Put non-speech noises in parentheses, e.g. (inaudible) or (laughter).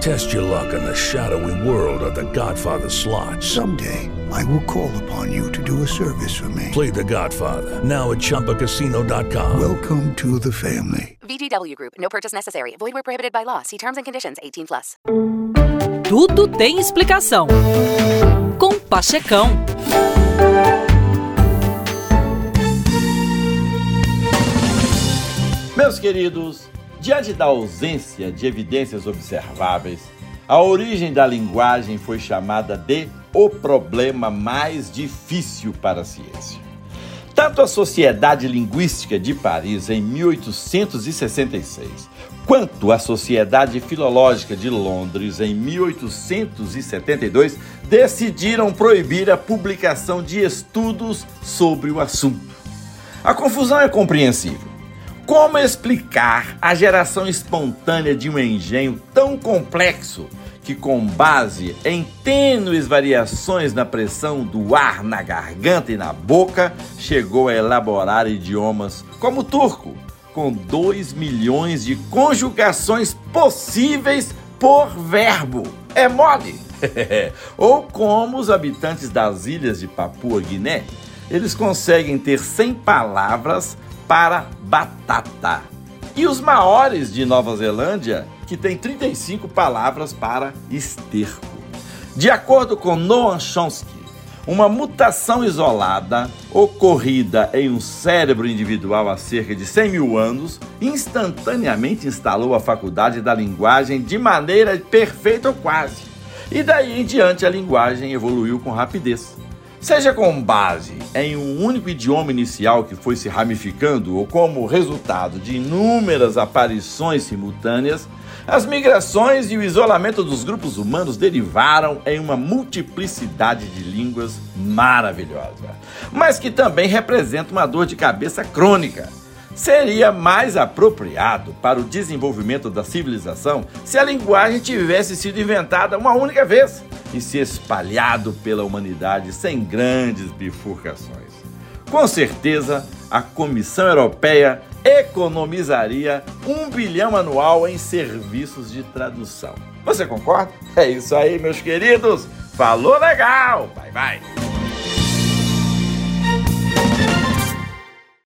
Test your luck in the shadowy world of The Godfather slot. Someday, I will call upon you to do a service for me. Play The Godfather now at ChumbaCasino.com. Welcome to the family. VGW Group. No purchase necessary. Void where prohibited by law. See terms and conditions. 18 plus. Tudo tem explicação. Com Pachecão. Meus queridos, diante da ausência de evidências observáveis, a origem da linguagem foi chamada de o problema mais difícil para a ciência. Tanto a Sociedade Linguística de Paris, em 1866, quanto a Sociedade Filológica de Londres, em 1872, decidiram proibir a publicação de estudos sobre o assunto. A confusão é compreensível. Como explicar a geração espontânea de um engenho tão complexo que, com base em tênues variações na pressão do ar na garganta e na boca, chegou a elaborar idiomas como o turco, com 2 milhões de conjugações possíveis por verbo? É mole! (laughs) Ou como os habitantes das ilhas de Papua Guiné, eles conseguem ter 100 palavras para batata. E os maores de Nova Zelândia, que tem 35 palavras para esterco. De acordo com Noam Chomsky, uma mutação isolada, ocorrida em um cérebro individual há cerca de 100 mil anos, instantaneamente instalou a faculdade da linguagem de maneira perfeita ou quase. E daí em diante a linguagem evoluiu com rapidez. Seja com base em um único idioma inicial que foi se ramificando ou como resultado de inúmeras aparições simultâneas, as migrações e o isolamento dos grupos humanos derivaram em uma multiplicidade de línguas maravilhosa, mas que também representa uma dor de cabeça crônica. Seria mais apropriado para o desenvolvimento da civilização se a linguagem tivesse sido inventada uma única vez e se espalhado pela humanidade sem grandes bifurcações. Com certeza, a Comissão Europeia economizaria um bilhão anual em serviços de tradução. Você concorda? É isso aí, meus queridos. Falou legal! Bye bye!